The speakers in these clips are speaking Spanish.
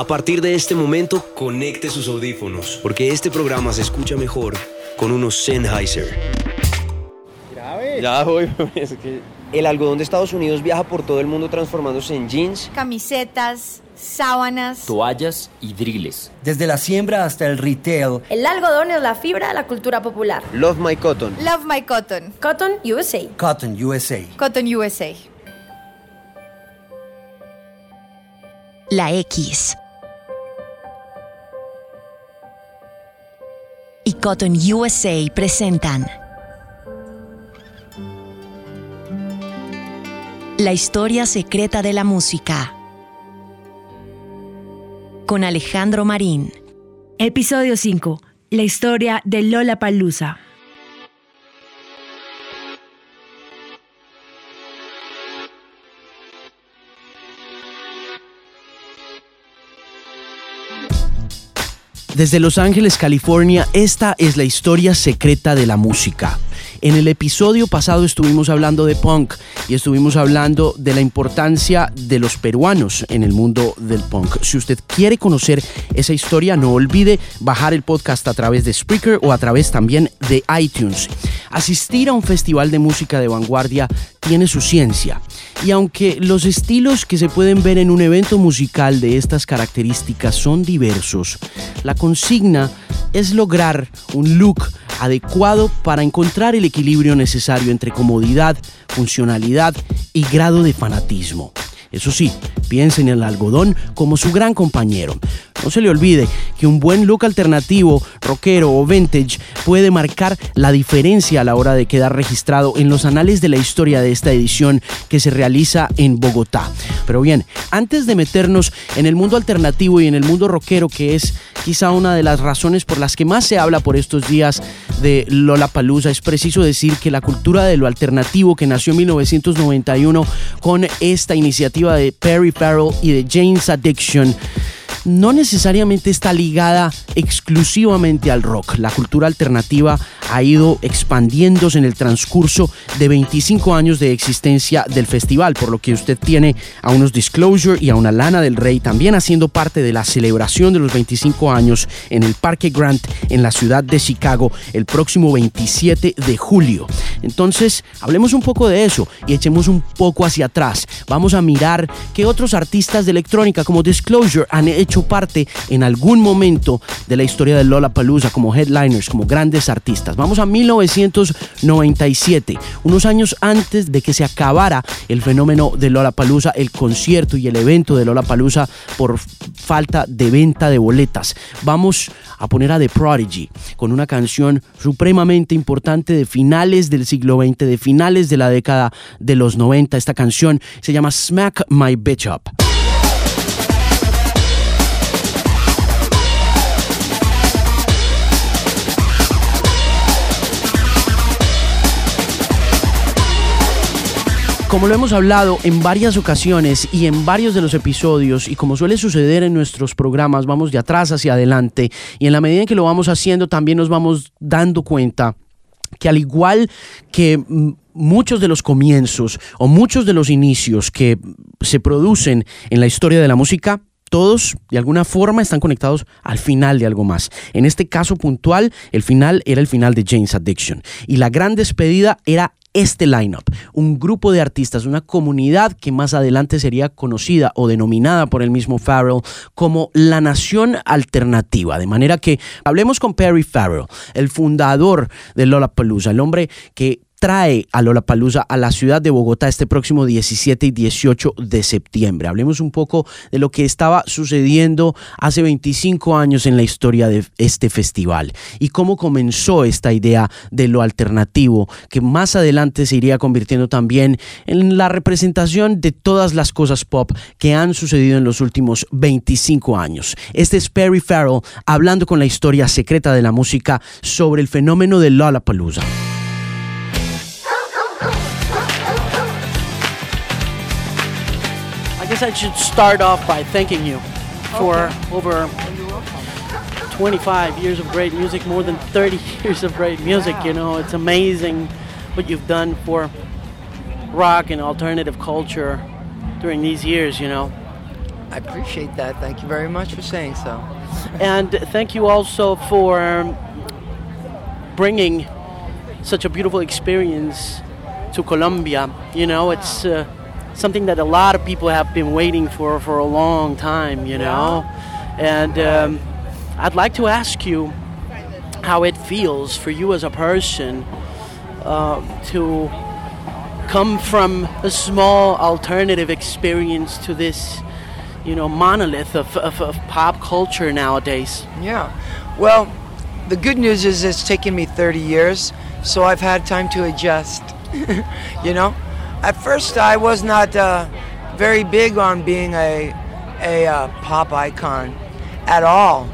A partir de este momento, conecte sus audífonos, porque este programa se escucha mejor con unos Sennheiser. Ya voy, es que El algodón de Estados Unidos viaja por todo el mundo transformándose en jeans. Camisetas, sábanas. toallas y driles. Desde la siembra hasta el retail, El algodón es la fibra de la cultura popular. Love My Cotton. Love My Cotton. Cotton USA. Cotton USA. Cotton USA. La X. Cotton USA presentan La historia secreta de la música. Con Alejandro Marín. Episodio 5. La historia de Lola Palusa. Desde Los Ángeles, California, esta es la historia secreta de la música. En el episodio pasado estuvimos hablando de punk y estuvimos hablando de la importancia de los peruanos en el mundo del punk. Si usted quiere conocer esa historia, no olvide bajar el podcast a través de Spreaker o a través también de iTunes. Asistir a un festival de música de vanguardia tiene su ciencia. Y aunque los estilos que se pueden ver en un evento musical de estas características son diversos, la consigna es lograr un look adecuado para encontrar el equilibrio necesario entre comodidad, funcionalidad y grado de fanatismo. Eso sí, piensen en el algodón como su gran compañero. No se le olvide que un buen look alternativo, rockero o vintage puede marcar la diferencia a la hora de quedar registrado en los anales de la historia de esta edición que se realiza en Bogotá. Pero bien, antes de meternos en el mundo alternativo y en el mundo rockero, que es quizá una de las razones por las que más se habla por estos días de Lollapalooza, es preciso decir que la cultura de lo alternativo que nació en 1991 con esta iniciativa de Perry Farrell y de James Addiction no necesariamente está ligada exclusivamente al rock. La cultura alternativa ha ido expandiéndose en el transcurso de 25 años de existencia del festival, por lo que usted tiene a unos Disclosure y a una Lana del Rey también haciendo parte de la celebración de los 25 años en el Parque Grant en la ciudad de Chicago el próximo 27 de julio. Entonces, hablemos un poco de eso y echemos un poco hacia atrás. Vamos a mirar qué otros artistas de electrónica como Disclosure han hecho parte en algún momento de la historia de Lollapalooza como headliners, como grandes artistas. Vamos a 1997, unos años antes de que se acabara el fenómeno de Lollapalooza, el concierto y el evento de Lollapalooza por falta de venta de boletas. Vamos a poner a The Prodigy con una canción supremamente importante de finales del siglo XX, de finales de la década de los 90. Esta canción se llama Smack My Bitch Up. Como lo hemos hablado en varias ocasiones y en varios de los episodios, y como suele suceder en nuestros programas, vamos de atrás hacia adelante, y en la medida en que lo vamos haciendo, también nos vamos dando cuenta que al igual que mm, muchos de los comienzos o muchos de los inicios que se producen en la historia de la música, todos de alguna forma están conectados al final de algo más. En este caso puntual, el final era el final de James Addiction. Y la gran despedida era este lineup, un grupo de artistas, una comunidad que más adelante sería conocida o denominada por el mismo Farrell como la nación alternativa. De manera que hablemos con Perry Farrell, el fundador de Lollapalooza, el hombre que trae a Lollapalooza a la ciudad de Bogotá este próximo 17 y 18 de septiembre. Hablemos un poco de lo que estaba sucediendo hace 25 años en la historia de este festival y cómo comenzó esta idea de lo alternativo que más adelante se iría convirtiendo también en la representación de todas las cosas pop que han sucedido en los últimos 25 años. Este es Perry Farrell hablando con la historia secreta de la música sobre el fenómeno de Lollapalooza. Guess I should start off by thanking you for over 25 years of great music, more than 30 years of great music. You know, it's amazing what you've done for rock and alternative culture during these years, you know. I appreciate that. Thank you very much for saying so. and thank you also for bringing such a beautiful experience to Colombia. You know, it's uh, something that a lot of people have been waiting for for a long time. You know, and um, I'd like to ask you how it feels for you as a person uh, to come from a small alternative experience to this you know monolith of, of, of pop culture nowadays Yeah. Well, the good news is it's taken me 30 years, so I've had time to adjust. you know, at first I was not uh, very big on being a a uh, pop icon at all.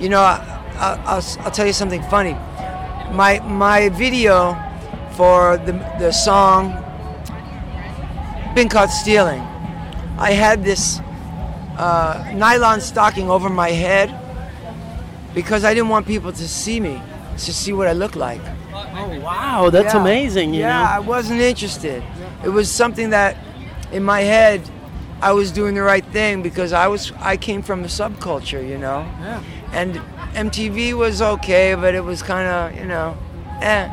You know, I, I, I'll, I'll tell you something funny. My my video for the the song "Been Caught Stealing," I had this uh, nylon stocking over my head because I didn't want people to see me, to see what I look like. oh wow that's Yeah. amazing you yeah, I wasn't interested. It was something that in my head I was doing the right thing because I was I came from a subculture, you know. Yeah. And MTV was okay, but it was kind of, you know, eh.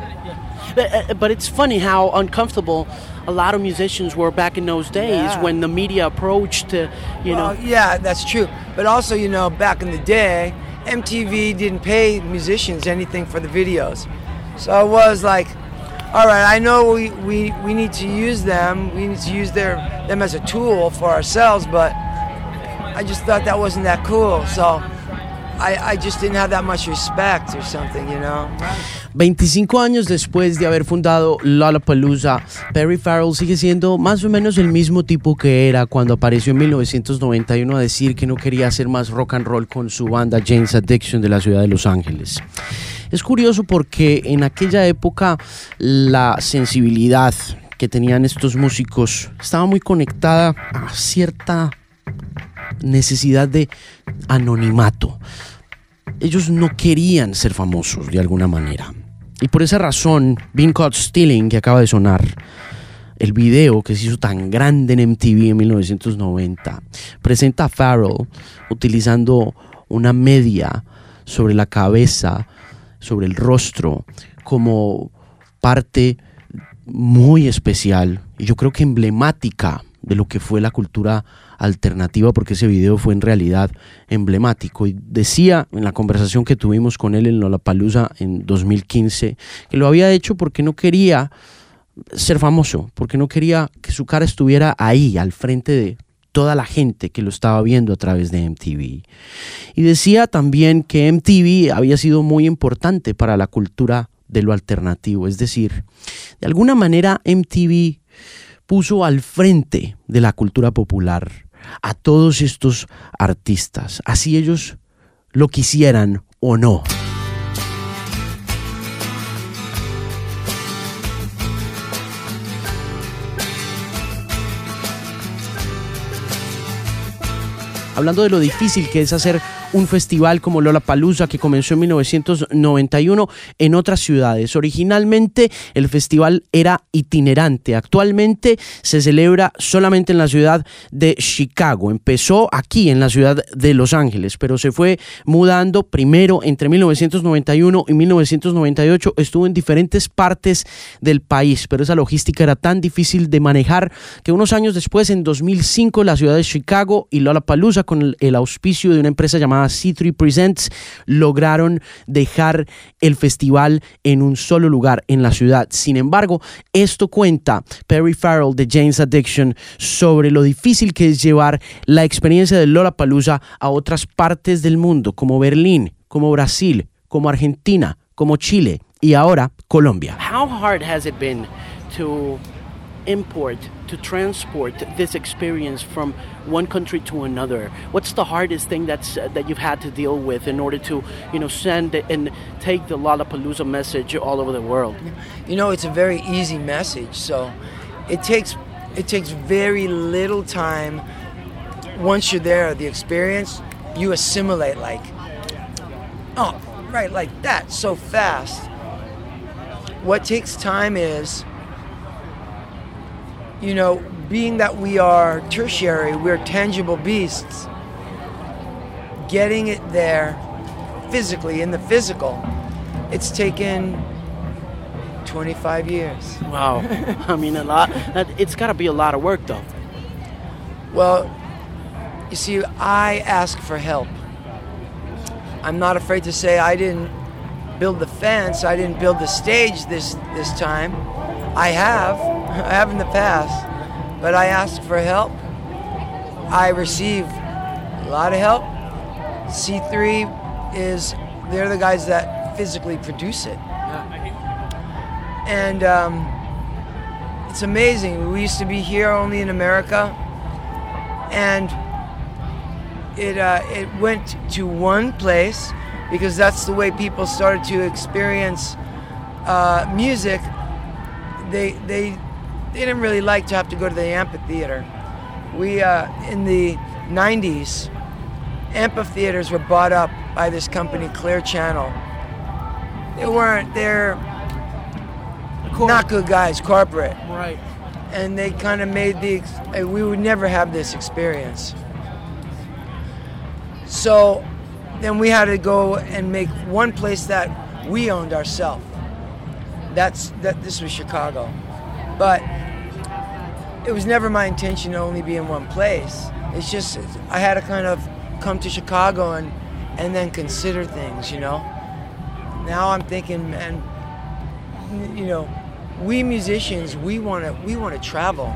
but, uh, but it's funny how uncomfortable a lot of musicians were back in those days Yeah. when the media approached uh, you Well, know yeah, that's true. But also, you know, back in the day, MTV didn't pay musicians anything for the videos. So it was like, all right, I know we, we, we need to use them. We need to use their them as a tool for ourselves, but I just thought that wasn't that cool. So 25 años después de haber fundado Lollapalooza, Perry Farrell sigue siendo más o menos el mismo tipo que era cuando apareció en 1991 a decir que no quería hacer más rock and roll con su banda James Addiction de la ciudad de Los Ángeles. Es curioso porque en aquella época la sensibilidad que tenían estos músicos estaba muy conectada a cierta necesidad de anonimato ellos no querían ser famosos de alguna manera. Y por esa razón, Been Caught Stealing, que acaba de sonar, el video que se hizo tan grande en MTV en 1990, presenta a Farrell utilizando una media sobre la cabeza, sobre el rostro, como parte muy especial y yo creo que emblemática de lo que fue la cultura alternativa porque ese video fue en realidad emblemático y decía en la conversación que tuvimos con él en Lollapalooza en 2015 que lo había hecho porque no quería ser famoso, porque no quería que su cara estuviera ahí al frente de toda la gente que lo estaba viendo a través de MTV. Y decía también que MTV había sido muy importante para la cultura de lo alternativo, es decir, de alguna manera MTV puso al frente de la cultura popular a todos estos artistas, así ellos lo quisieran o no. Hablando de lo difícil que es hacer un festival como Lollapalooza que comenzó en 1991 en otras ciudades. Originalmente el festival era itinerante, actualmente se celebra solamente en la ciudad de Chicago. Empezó aquí en la ciudad de Los Ángeles, pero se fue mudando primero entre 1991 y 1998. Estuvo en diferentes partes del país, pero esa logística era tan difícil de manejar que unos años después, en 2005, la ciudad de Chicago y Lollapalooza con el, auspicio de una empresa llamada C3 Presents lograron dejar el festival en un solo lugar en la ciudad. Sin embargo, esto cuenta Perry Farrell de James Addiction sobre lo difícil que es llevar la experiencia de Lollapalooza a otras partes del mundo, como Berlín, como Brasil, como Argentina, como Chile y ahora Colombia. How hard has it import to transport this experience from one country to another what's the hardest thing that's uh, that you've had to deal with in order to you know send and take the lollapalooza message all over the world You know, it's a very easy message, so it takes it takes very little time. Once you're there, the experience, you assimilate like, oh, right, like that, so fast. What takes time is you know, being that we are tertiary, we're tangible beasts, getting it there physically, in the physical, it's taken 25 years. Wow. I mean, a lot. It's got to be a lot of work, though. Well, you see, I ask for help. I'm not afraid to say I didn't build the fence, I didn't build the stage this, this time. I have, I have in the past, but I ask for help. I receive a lot of help. C3 is, they're the guys that physically produce it. And um, it's amazing. We used to be here only in America, and it, uh, it went to one place because that's the way people started to experience uh, music. They, they, they didn't really like to have to go to the amphitheater. We, uh, in the 90s, amphitheaters were bought up by this company, Clear Channel. They weren't, they're not good guys, corporate. Right. And they kind of made the, ex- uh, we would never have this experience. So then we had to go and make one place that we owned ourselves. That's that. This was Chicago, but it was never my intention to only be in one place. It's just I had to kind of come to Chicago and and then consider things. You know. Now I'm thinking, man. You know, we musicians, we want to we want to travel.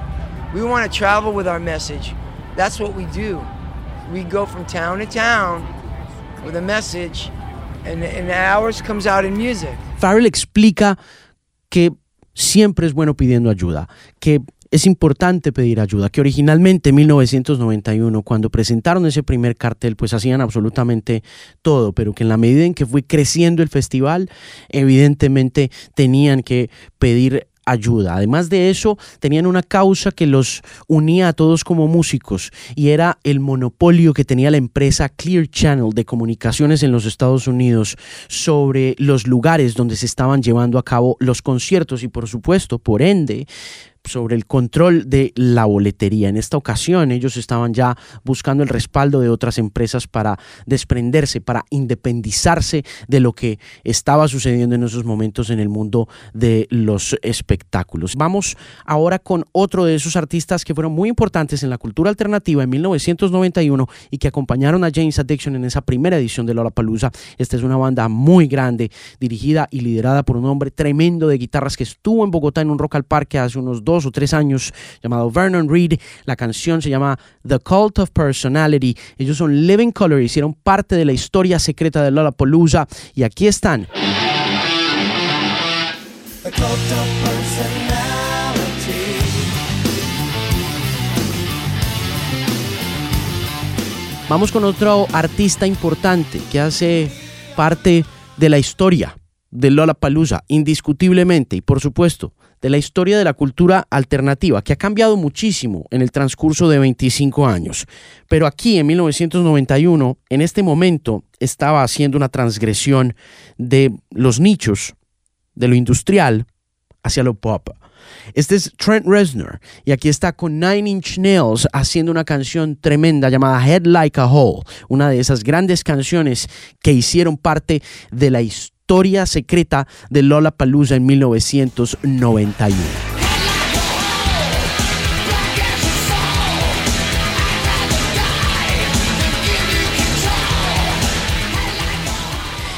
We want to travel with our message. That's what we do. We go from town to town with a message, and, and ours comes out in music. Farrell explica que siempre es bueno pidiendo ayuda, que es importante pedir ayuda, que originalmente en 1991, cuando presentaron ese primer cartel, pues hacían absolutamente todo, pero que en la medida en que fue creciendo el festival, evidentemente tenían que pedir ayuda. Además de eso, tenían una causa que los unía a todos como músicos y era el monopolio que tenía la empresa Clear Channel de comunicaciones en los Estados Unidos sobre los lugares donde se estaban llevando a cabo los conciertos y por supuesto, por ende, sobre el control de la boletería. En esta ocasión ellos estaban ya buscando el respaldo de otras empresas para desprenderse, para independizarse de lo que estaba sucediendo en esos momentos en el mundo de los espectáculos. Vamos ahora con otro de esos artistas que fueron muy importantes en la cultura alternativa en 1991 y que acompañaron a James Addiction en esa primera edición de Lollapalooza. Esta es una banda muy grande, dirigida y liderada por un hombre tremendo de guitarras que estuvo en Bogotá en un Rock al Parque hace unos dos o tres años llamado Vernon Reed. La canción se llama The Cult of Personality. Ellos son Living Color, hicieron parte de la historia secreta de Lollapalooza y aquí están. The cult of personality. Vamos con otro artista importante que hace parte de la historia de Lollapalooza, indiscutiblemente, y por supuesto, de la historia de la cultura alternativa, que ha cambiado muchísimo en el transcurso de 25 años. Pero aquí, en 1991, en este momento, estaba haciendo una transgresión de los nichos, de lo industrial, hacia lo pop. Este es Trent Reznor y aquí está con Nine Inch Nails haciendo una canción tremenda llamada Head Like a Hole, una de esas grandes canciones que hicieron parte de la historia secreta de Lollapalooza en 1991.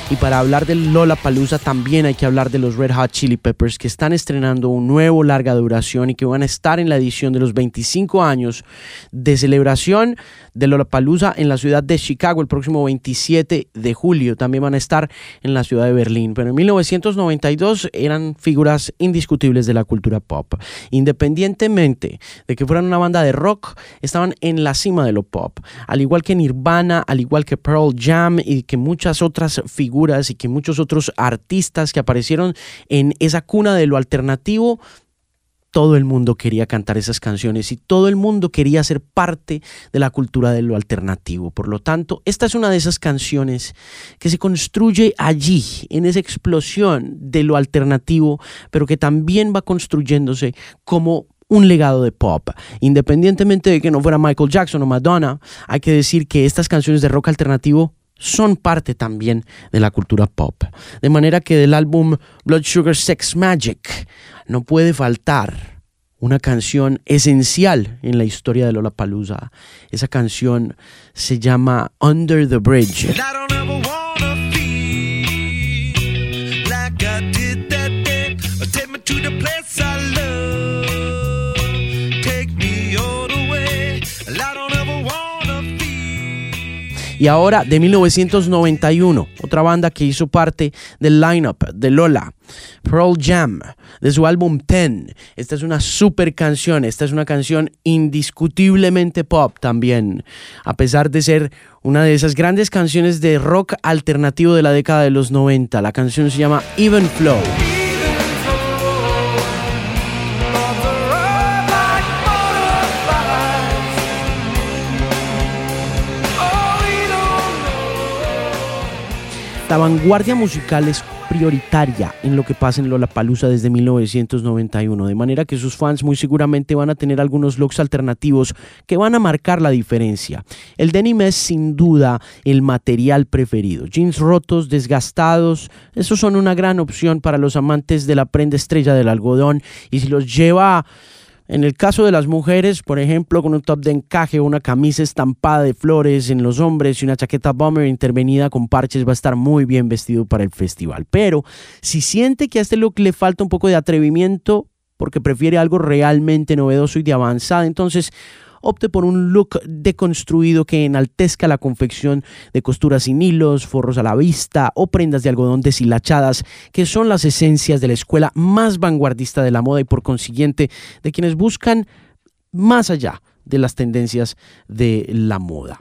Y para hablar del Lola Palusa también hay que hablar de los Red Hot Chili Peppers que están estrenando un nuevo larga duración y que van a estar en la edición de los 25 años de celebración de Lola Palusa en la ciudad de Chicago el próximo 27 de julio. También van a estar en la ciudad de Berlín. Pero en 1992 eran figuras indiscutibles de la cultura pop. Independientemente de que fueran una banda de rock, estaban en la cima de lo pop. Al igual que Nirvana, al igual que Pearl Jam y que muchas otras y que muchos otros artistas que aparecieron en esa cuna de lo alternativo, todo el mundo quería cantar esas canciones y todo el mundo quería ser parte de la cultura de lo alternativo. Por lo tanto, esta es una de esas canciones que se construye allí, en esa explosión de lo alternativo, pero que también va construyéndose como un legado de pop. Independientemente de que no fuera Michael Jackson o Madonna, hay que decir que estas canciones de rock alternativo son parte también de la cultura pop. De manera que del álbum Blood Sugar Sex Magic no puede faltar una canción esencial en la historia de Lollapalooza. Esa canción se llama Under the Bridge. Y ahora de 1991, otra banda que hizo parte del lineup de Lola, Pearl Jam, de su álbum Ten. Esta es una super canción, esta es una canción indiscutiblemente pop también, a pesar de ser una de esas grandes canciones de rock alternativo de la década de los 90. La canción se llama Even Flow. La vanguardia musical es prioritaria en lo que pasa en Lollapalooza desde 1991, de manera que sus fans muy seguramente van a tener algunos looks alternativos que van a marcar la diferencia. El denim es sin duda el material preferido. Jeans rotos, desgastados, esos son una gran opción para los amantes de la prenda estrella del algodón y si los lleva en el caso de las mujeres, por ejemplo, con un top de encaje una camisa estampada de flores en los hombres y una chaqueta bomber intervenida con parches va a estar muy bien vestido para el festival. Pero si siente que a este look le falta un poco de atrevimiento porque prefiere algo realmente novedoso y de avanzada, entonces opte por un look deconstruido que enaltezca la confección de costuras sin hilos, forros a la vista o prendas de algodón deshilachadas, que son las esencias de la escuela más vanguardista de la moda y por consiguiente de quienes buscan más allá de las tendencias de la moda.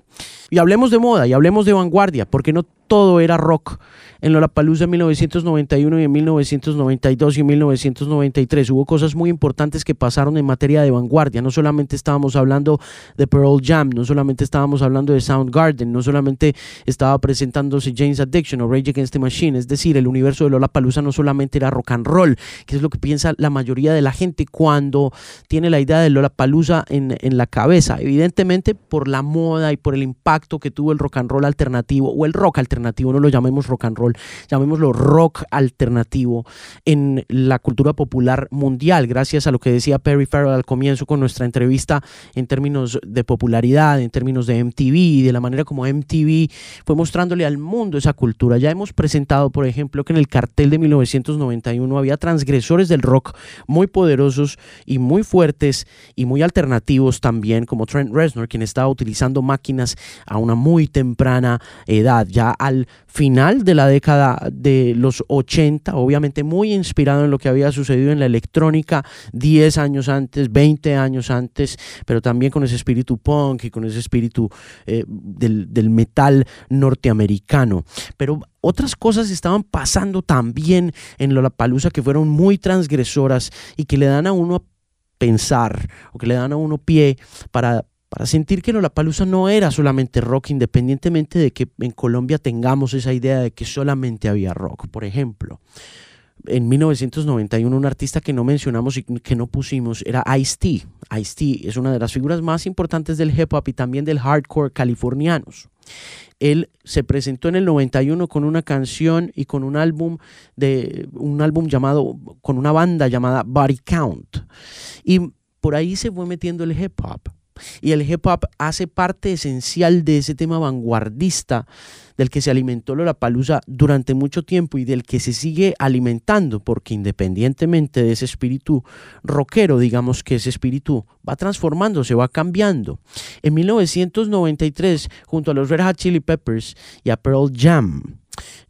Y hablemos de moda y hablemos de vanguardia, porque no todo era rock en Lollapalooza en 1991 y en 1992 y en 1993. Hubo cosas muy importantes que pasaron en materia de vanguardia. No solamente estábamos hablando de Pearl Jam, no solamente estábamos hablando de Soundgarden, no solamente estaba presentándose James Addiction o Rage Against the Machine. Es decir, el universo de Lollapalooza no solamente era rock and roll, que es lo que piensa la mayoría de la gente cuando tiene la idea de Lollapalooza en, en la cabeza. Evidentemente por la moda y por el impacto que tuvo el rock and roll alternativo o el rock alternativo, no lo llamemos rock and roll, llamémoslo rock alternativo en la cultura popular mundial, gracias a lo que decía Perry Farrell al comienzo con nuestra entrevista en términos de popularidad, en términos de MTV, de la manera como MTV fue mostrándole al mundo esa cultura. Ya hemos presentado, por ejemplo, que en el cartel de 1991 había transgresores del rock muy poderosos y muy fuertes y muy alternativos también, como Trent Reznor, quien estaba utilizando máquinas a una muy temprana edad, ya al final de la década de los 80, obviamente muy inspirado en lo que había sucedido en la electrónica 10 años antes, 20 años antes, pero también con ese espíritu punk y con ese espíritu eh, del, metal norteamericano. Pero otras cosas estaban pasando también en Lollapalooza que fueron muy transgresoras y que le dan a uno a pensar o que le dan a uno pie para para sentir que Lollapalooza no era solamente rock, independientemente de que en Colombia tengamos esa idea de que solamente había rock. Por ejemplo, en 1991 un artista que no mencionamos y que no pusimos era Ice-T. Ice-T es una de las figuras más importantes del hip hop y también del hardcore californianos. Él se presentó en el 91 con una canción y con un álbum de un álbum llamado con una banda llamada Body Count. Y por ahí se fue metiendo el hip hop. Y el hip hop hace parte esencial de ese tema vanguardista del que se alimentó Lollapalooza durante mucho tiempo y del que se sigue alimentando, porque independientemente de ese espíritu rockero, digamos que ese espíritu va transformándose, va cambiando. En 1993, junto a los Red Hot Chili Peppers y a Pearl Jam,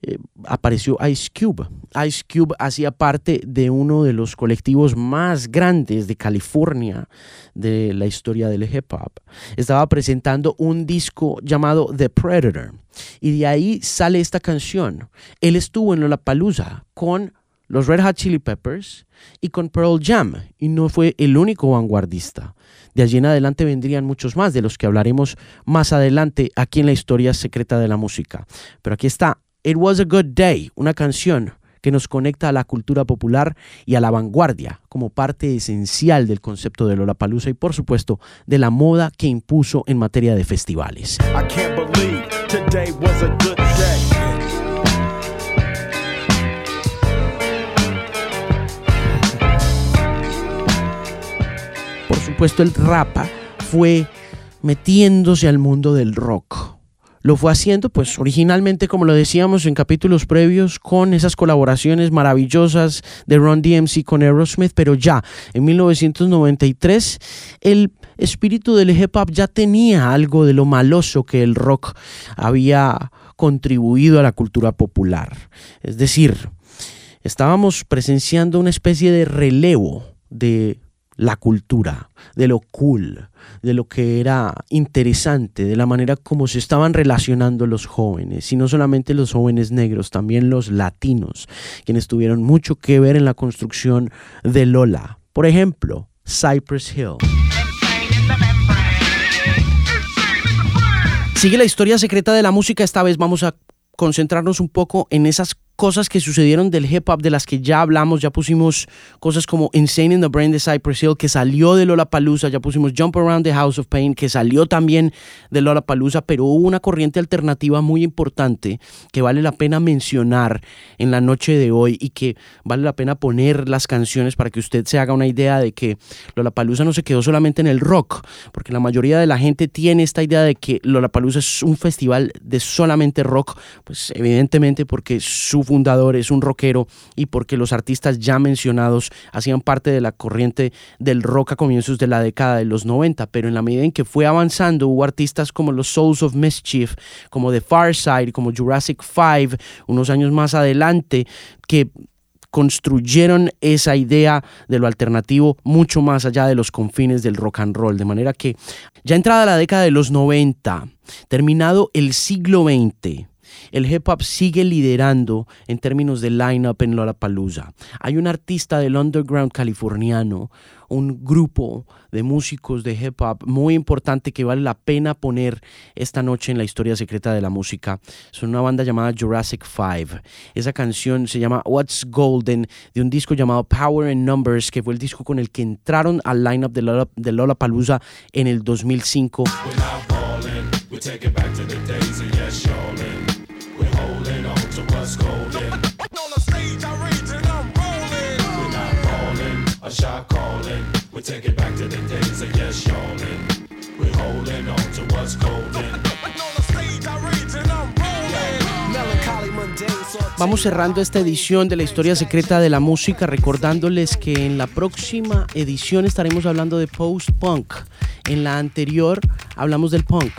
eh, apareció Ice Cube. Ice Cube hacía parte de uno de los colectivos más grandes de California de la historia del hip hop. Estaba presentando un disco llamado The Predator y de ahí sale esta canción. Él estuvo en Lollapalooza con los Red Hot Chili Peppers y con Pearl Jam y no fue el único vanguardista. De allí en adelante vendrían muchos más de los que hablaremos más adelante aquí en la historia secreta de la música. Pero aquí está It Was a Good Day, una canción que nos conecta a la cultura popular y a la vanguardia como parte esencial del concepto de Lollapalooza y por supuesto de la moda que impuso en materia de festivales. Por supuesto el rapa fue metiéndose al mundo del rock. Lo fue haciendo, pues originalmente, como lo decíamos en capítulos previos, con esas colaboraciones maravillosas de Ron DMC con Aerosmith, pero ya en 1993 el espíritu del hip hop ya tenía algo de lo maloso que el rock había contribuido a la cultura popular. Es decir, estábamos presenciando una especie de relevo de la cultura, de lo cool, de lo que era interesante, de la manera como se estaban relacionando los jóvenes, y no solamente los jóvenes negros, también los latinos, quienes tuvieron mucho que ver en la construcción de Lola. Por ejemplo, Cypress Hill. Sigue la historia secreta de la música, esta vez vamos a concentrarnos un poco en esas cosas que sucedieron del hip hop de las que ya hablamos, ya pusimos cosas como Insane in the Brain de Cypress Hill que salió de Lollapalooza, ya pusimos Jump Around the House of Pain que salió también de Lollapalooza, pero hubo una corriente alternativa muy importante que vale la pena mencionar en la noche de hoy y que vale la pena poner las canciones para que usted se haga una idea de que Lollapalooza no se quedó solamente en el rock, porque la mayoría de la gente tiene esta idea de que Lollapalooza es un festival de solamente rock, pues evidentemente porque su fundador es un rockero y porque los artistas ya mencionados hacían parte de la corriente del rock a comienzos de la década de los 90, pero en la medida en que fue avanzando hubo artistas como los Souls of Mischief, como The Far Side, como Jurassic 5, unos años más adelante, que construyeron esa idea de lo alternativo mucho más allá de los confines del rock and roll, de manera que ya entrada la década de los 90, terminado el siglo XX, el hip hop sigue liderando en términos de line-up en Lollapalooza. Hay un artista del underground californiano, un grupo de músicos de hip hop muy importante que vale la pena poner esta noche en la historia secreta de la música. Son una banda llamada Jurassic 5. Esa canción se llama What's Golden de un disco llamado Power and Numbers, que fue el disco con el que entraron al lineup de, Lola, de Lollapalooza en el 2005. We take it back to the days of yes, y'allin'. We're holding on to what's golden. On the stage, I rage and I'm rolling. We're not falling, a shot calling. We take it back to the days of yes, y'allin'. We're holding on to what's golden. On the stage, I rage and I'm rolling. Melancholy mundane, so Vamos cerrando esta edición de la historia secreta de la música recordándoles que en la próxima edición estaremos hablando de post-punk. En la anterior hablamos del punk.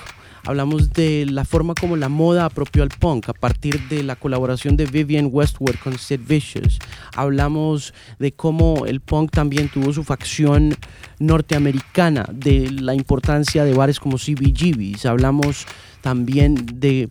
Hablamos de la forma como la moda apropió al punk a partir de la colaboración de Vivian Westwood con Sid Vicious. Hablamos de cómo el punk también tuvo su facción norteamericana, de la importancia de bares como CBGBs. Hablamos también de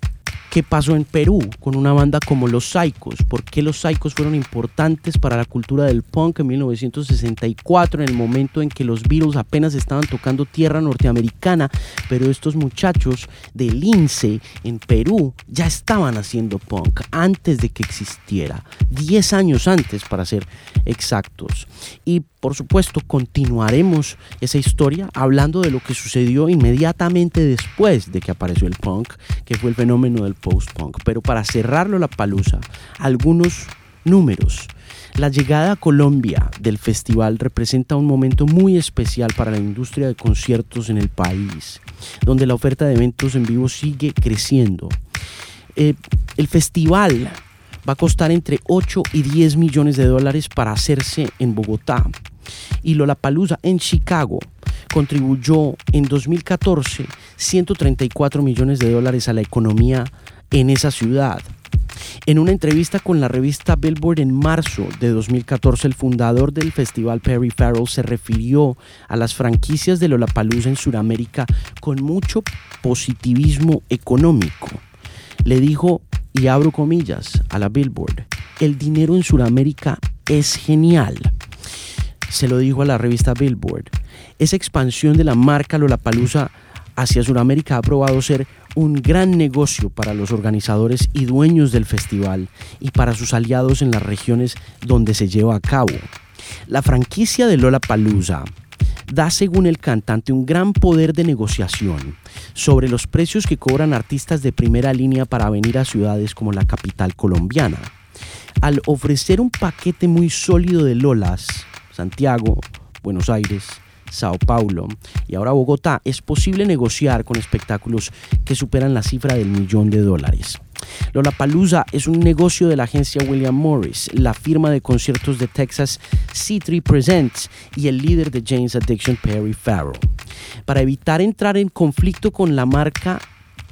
qué pasó en Perú con una banda como Los Psychos, por qué los Psychos fueron importantes para la cultura del punk en 1964, en el momento en que los Beatles apenas estaban tocando tierra norteamericana, pero estos muchachos de Lince en Perú ya estaban haciendo punk antes de que existiera, 10 años antes para ser exactos. Y por supuesto continuaremos esa historia hablando de lo que sucedió inmediatamente después de que apareció el punk, que fue el fenómeno del post-punk. Pero para cerrarlo la palusa, algunos números. La llegada a Colombia del festival representa un momento muy especial para la industria de conciertos en el país, donde la oferta de eventos en vivo sigue creciendo. Eh, el festival va a costar entre 8 y 10 millones de dólares para hacerse en Bogotá. Y Lollapalooza en Chicago contribuyó en 2014 134 millones de dólares a la economía en esa ciudad. En una entrevista con la revista Billboard en marzo de 2014, el fundador del festival Perry Farrell se refirió a las franquicias de Lollapalooza en Sudamérica con mucho positivismo económico. Le dijo, y abro comillas a la Billboard, el dinero en Sudamérica es genial. Se lo dijo a la revista Billboard. Esa expansión de la marca Lollapalooza hacia Sudamérica ha probado ser un gran negocio para los organizadores y dueños del festival y para sus aliados en las regiones donde se lleva a cabo. La franquicia de Lola Palusa da, según el cantante, un gran poder de negociación sobre los precios que cobran artistas de primera línea para venir a ciudades como la capital colombiana. Al ofrecer un paquete muy sólido de Lolas, Santiago, Buenos Aires, Sao Paulo y ahora Bogotá, es posible negociar con espectáculos que superan la cifra del millón de dólares. Lollapalooza es un negocio de la agencia William Morris, la firma de conciertos de Texas C3 Presents y el líder de James Addiction Perry Farrell. Para evitar entrar en conflicto con la marca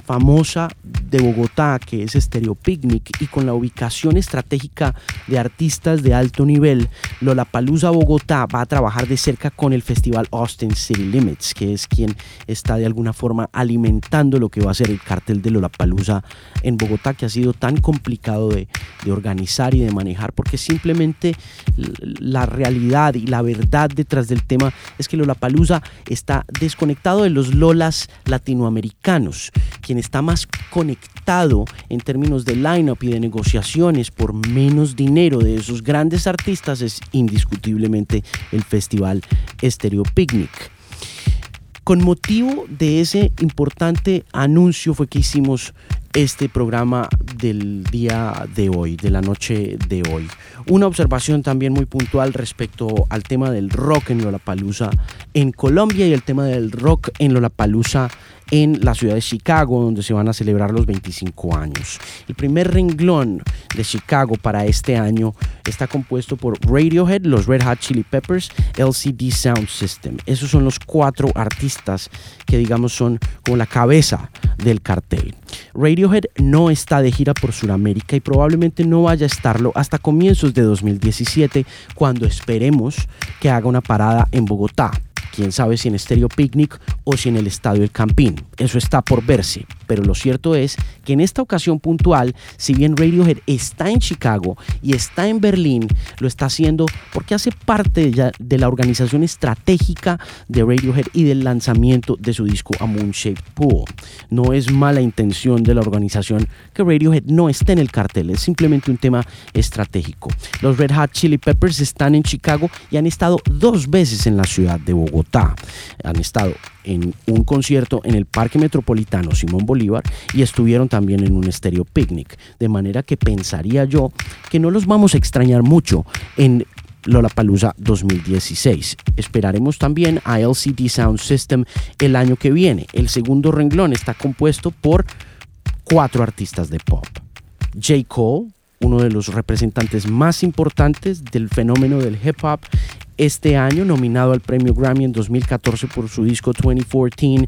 famosa de Bogotá, que es Stereo Picnic, y con la ubicación estratégica de artistas de alto nivel, Lollapalooza Bogotá va a trabajar de cerca con el festival Austin City Limits, que es quien está de alguna forma alimentando lo que va a ser el cartel de Lollapalooza en Bogotá, que ha sido tan complicado de, organizar y de manejar, porque simplemente la realidad y la verdad detrás del tema es que Lollapalooza está desconectado de los Lolas latinoamericanos, está más conectado en términos de line-up y de negociaciones por menos dinero de esos grandes artistas es indiscutiblemente el festival Stereo Picnic. Con motivo de ese importante anuncio fue que hicimos este programa del día de hoy, de la noche de hoy. Una observación también muy puntual respecto al tema del rock en Lollapalooza en Colombia y el tema del rock en Lollapalooza en la ciudad de Chicago, donde se van a celebrar los 25 años. El primer renglón de Chicago para este año está compuesto por Radiohead, los Red Hot Chili Peppers, LCD Sound System. Esos son los cuatro artistas que digamos son como la cabeza del cartel. Radiohead no está de gira por Sudamérica y probablemente no vaya a estarlo hasta comienzos de 2017, cuando esperemos que haga una parada en Bogotá quién sabe si en Stereo Picnic o si en el Estadio El Campín. Eso está por verse, pero lo cierto es que en esta ocasión puntual, si bien Radiohead está en Chicago y está en Berlín, lo está haciendo porque hace parte de, la organización estratégica de Radiohead y del lanzamiento de su disco A Moon Shaped Pool. No es mala intención de la organización que Radiohead no esté en el cartel, es simplemente un tema estratégico. Los Red Hot Chili Peppers están en Chicago y han estado dos veces en la ciudad de Bogotá. Han estado en un concierto en el Parque Metropolitano Simón Bolívar y estuvieron también en un estéreo picnic. De manera que pensaría yo que no los vamos a extrañar mucho en Lollapalooza 2016. Esperaremos también a LCD Sound System el año que viene. El segundo renglón está compuesto por cuatro artistas de pop. J. Cole, uno de los representantes más importantes del fenómeno del hip hop este año, nominado al premio Grammy en 2014 por su disco 2014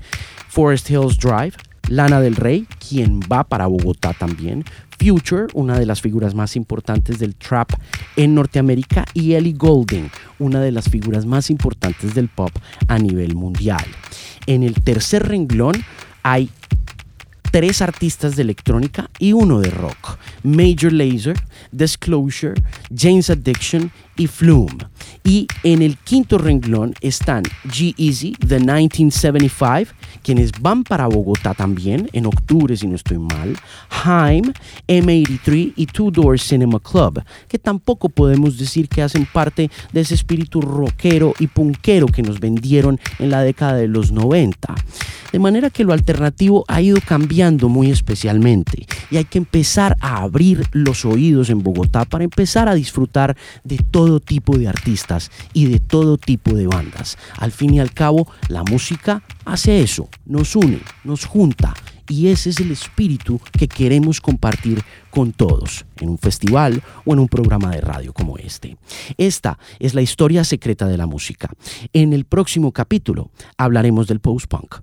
Forest Hills Drive. Lana del Rey, quien va para Bogotá también. Future, una de las figuras más importantes del trap en Norteamérica. Y Ellie Goulding, una de las figuras más importantes del pop a nivel mundial. En el tercer renglón hay tres artistas de electrónica y uno de rock. Major Lazer, Disclosure, James Addiction y Flume. Y en el quinto renglón están G-Eazy, The 1975, quienes van para Bogotá también, en octubre si no estoy mal, Haim, M83 y Two Door Cinema Club, que tampoco podemos decir que hacen parte de ese espíritu rockero y punkero que nos vendieron en la década de los 90. De manera que lo alternativo ha ido cambiando muy especialmente y hay que empezar a abrir los oídos en Bogotá para empezar a disfrutar de todo tipo de artistas y de todo tipo de bandas. Al fin y al cabo, la música hace eso, nos une, nos junta y ese es el espíritu que queremos compartir con todos en un festival o en un programa de radio como este. Esta es la historia secreta de la música. En el próximo capítulo hablaremos del post-punk.